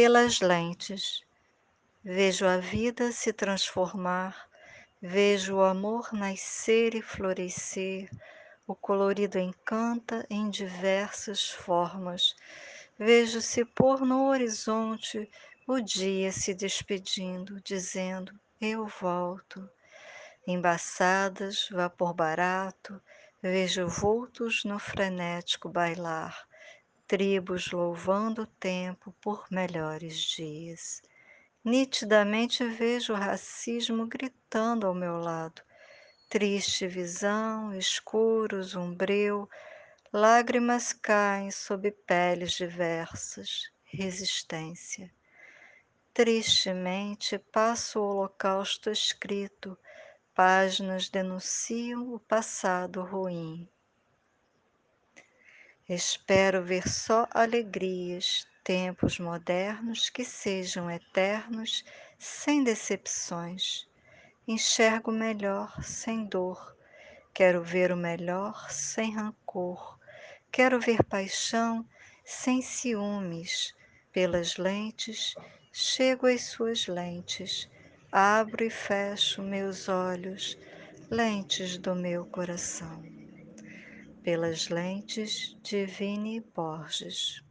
Pelas lentes, vejo a vida se transformar, vejo o amor nascer e florescer, o colorido encanta em diversas formas, vejo se pôr no horizonte o dia se despedindo, dizendo: Eu volto. Embaçadas, vapor barato, vejo vultos no frenético bailar, tribos louvando o tempo por melhores dias. Nitidamente vejo o racismo gritando ao meu lado, triste visão, escuro, zumbreu, lágrimas caem sob peles diversas, resistência. Tristemente passo o holocausto escrito, páginas denunciam o passado ruim. Espero ver só alegrias, tempos modernos que sejam eternos, sem decepções. Enxergo melhor sem dor. Quero ver o melhor sem rancor. Quero ver paixão sem ciúmes. Pelas lentes, chego às suas lentes. Abro e fecho meus olhos, lentes do meu coração. Pelas lentes, Divine Borges.